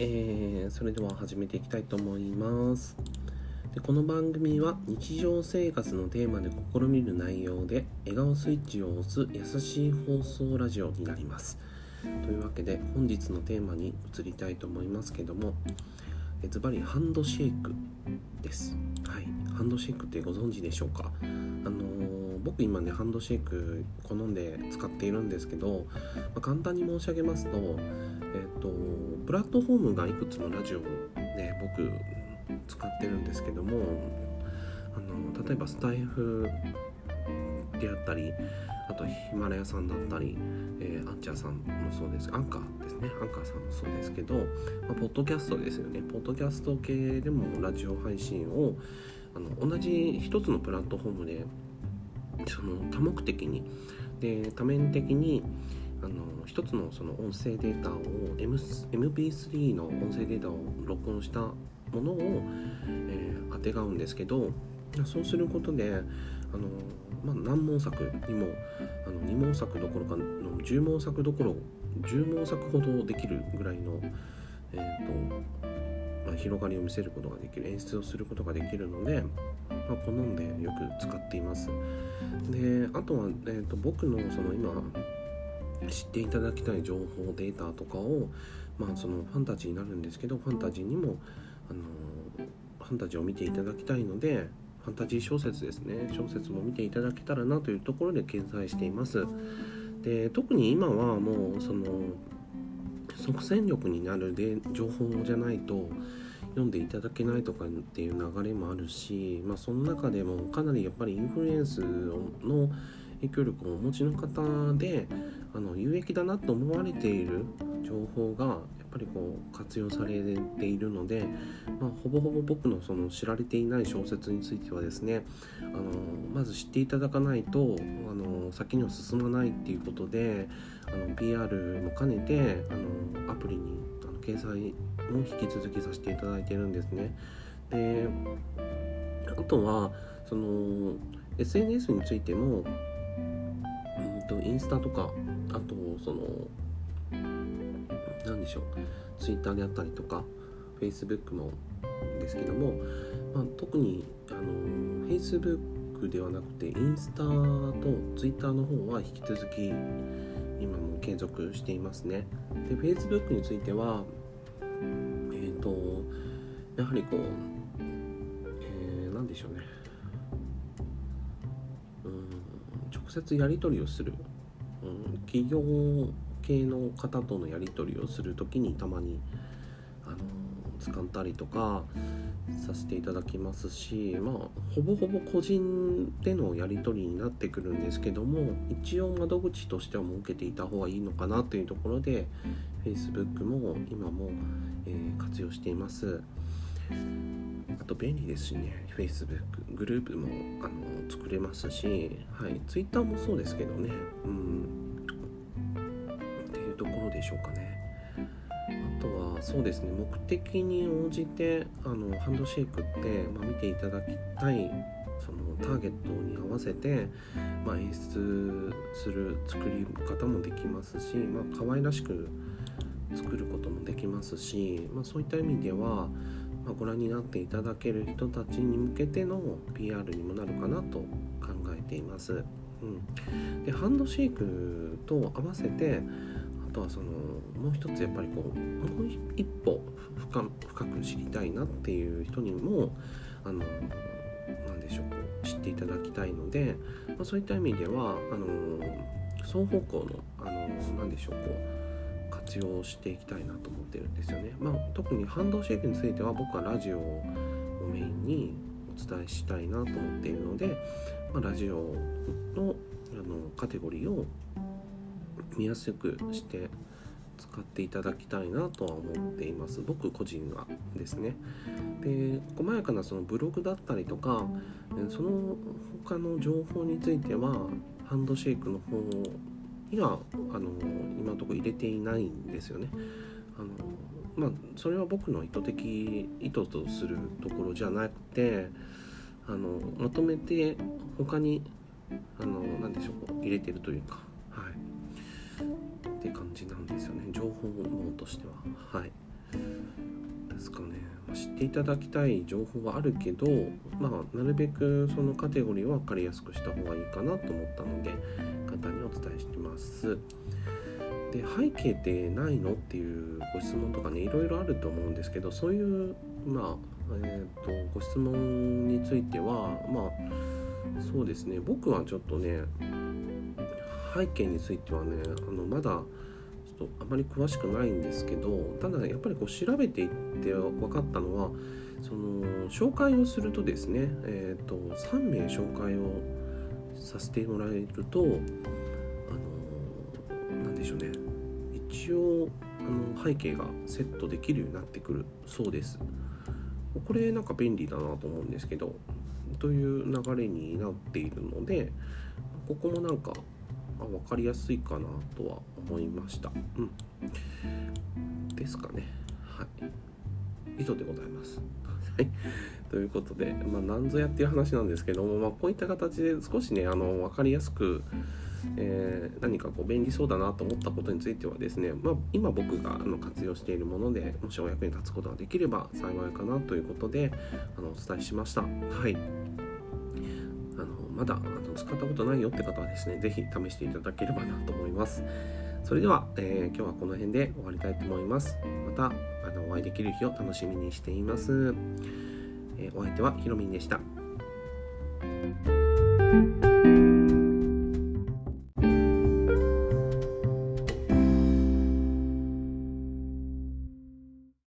えー、それでは始めていきたいと思います。でこの番組は日常生活のテーマで試みる内容で笑顔スイッチを押す優しい放送ラジオになります。というわけで本日のテーマに移りたいと思いますけどもズバリハンドシェイクです。はい。ハンドシェイクってご存知でしょうか？あのー、僕今ねハンドシェイク好んで使っているんですけど、まあ、簡単に申し上げますとえっ、とプラットフォームがいくつのラジオをね僕使ってるんですけどもあの例えばスタイフであったりあとヒマラヤさんだったり、えー、アンチャーさんもそうです。アンカーですね。アンカーさんもそうですけど、まあ、ポッドキャストですよね。ポッドキャスト系でもラジオ配信をあの同じ一つのプラットフォームでその多目的に。で多面的にあの一つのその音声データを、MP3 の音声データを録音したものを、えー、あてがうんですけどそうすることであの、まあ、何問作にもあの2問作どころかの10問作どころ10問作ほどできるぐらいの、えーとまあ、広がりを見せることができる演出をすることができるので、まあ、好んでよく使っています。であとは、えーと僕のその今知っていただきたい情報データとかをまあそのファンタジーになるんですけどファンタジーにもあのファンタジーを見ていただきたいのでファンタジー小説ですね。小説も見ていただけたらなというところで掲載しています。で特に今はもうその即戦力になるで情報じゃないと読んでいただけないとかっていう流れもあるし、まあ、その中でもかなりやっぱりインフルエンスの影響力をお持ちの方であの有益だなと思われている情報がやっぱりこう活用されているので、まあ、ほぼほぼ僕のその知られていない小説についてはですねあのまず知っていただかないとあの先には進まないっていうことであの PR も兼ねてあのアプリにあの掲載も引き続きさせていただいてるんですね。であとはその SNS についてもうんとインスタとかあとその何でしょう。ツイッターであったりとかフェイスブックもですけども、まあ、特にあのフェイスブックではなくてインスタとツイッターの方は引き続き今も継続していますね。でフェイスブックについてはえっ、ー、とやはりこう、えー、何でしょうね。うん直接やり取りをする、うん、企業系の方とのやり取りをする時にたまにあの使ったりとかさせていただきますしまあほぼほぼ個人でのやり取りになってくるんですけども一応窓口としては設けていた方がいいのかなというところで Facebook も今も、えー、活用しています。と便利ですしね Facebook グループもあの作れますし、はい、Twitter もそうですけどねうん。っていうところでしょうかね。あとはそうですね目的に応じてあのハンドシェイクって、まあ、見ていただきたいそのターゲットに合わせて、まあ、演出する作り方もできますし、まあ可愛らしく作ることもできますし、まあ、そういった意味ではまご覧になっていただける人たちに向けての PR にもなるかなと考えています。うん、でハンドシェイクと合わせてあとはそのもう一つやっぱりこうもう一歩深深く知りたいなっていう人にもあの何でしょうこう知っていただきたいので、まあ、そういった意味ではあの双方向のあの何でしょうこう活用していきたいなと思ってるんですよね。まあ、特にハンドシェイクについては僕はラジオをメインにお伝えしたいなと思っているので、まあ、ラジオのあのカテゴリーを見やすくして使っていただきたいなとは思っています僕個人はですねで細やかなそのブログだったりとかその他の情報についてはハンドシェイクの方にはあの今のとこ入れていないんですよね。あのまあ、それは僕の意図的意図とするところじゃなくてあのまとめて他にあの何でしょう入れてるというかはい。って感じなんですよね。情報網としては。はい。ですかね、ま、知っていただきたい情報はあるけど、まあ、なるべくそのカテゴリーは分かりやすくした方がいいかなと思ったので簡単にお伝えしてます。で背景ってないのっていうご質問とかねいろいろあると思うんですけどそういうまあえーと、ご質問についてはまあそうですね僕はちょっとね背景についてはねあのまだとあまり詳しくないんですけどただやっぱりこう調べていって分かったのはその紹介をするとですね、えーと、3名紹介をさせてもらえるとあのなんでしょうね一応あの背景がセットできるようになってくるそうです。これなんか便利だなと思うんですけどという流れになっているのでここもなんかあ分かりやすいかなとは思いました。うん、ですかね。はい。以上でございます。はい。ということで、まあ、なんぞやっていう話なんですけども、まあ、こういった形で少しね、あの分かりやすく、えー、何かこう便利そうだなと思ったことについてはですね、まあ、今僕があの活用しているものでもしお役に立つことができれば幸いかなということであのお伝えしました。はいまだあの使ったことないよって方はですね、是非試していただければなと思います。それでは、えー、今日はこの辺で終わりたいと思います。またあのお会いできる日を楽しみにしています。えー、お相手はひろみんでした。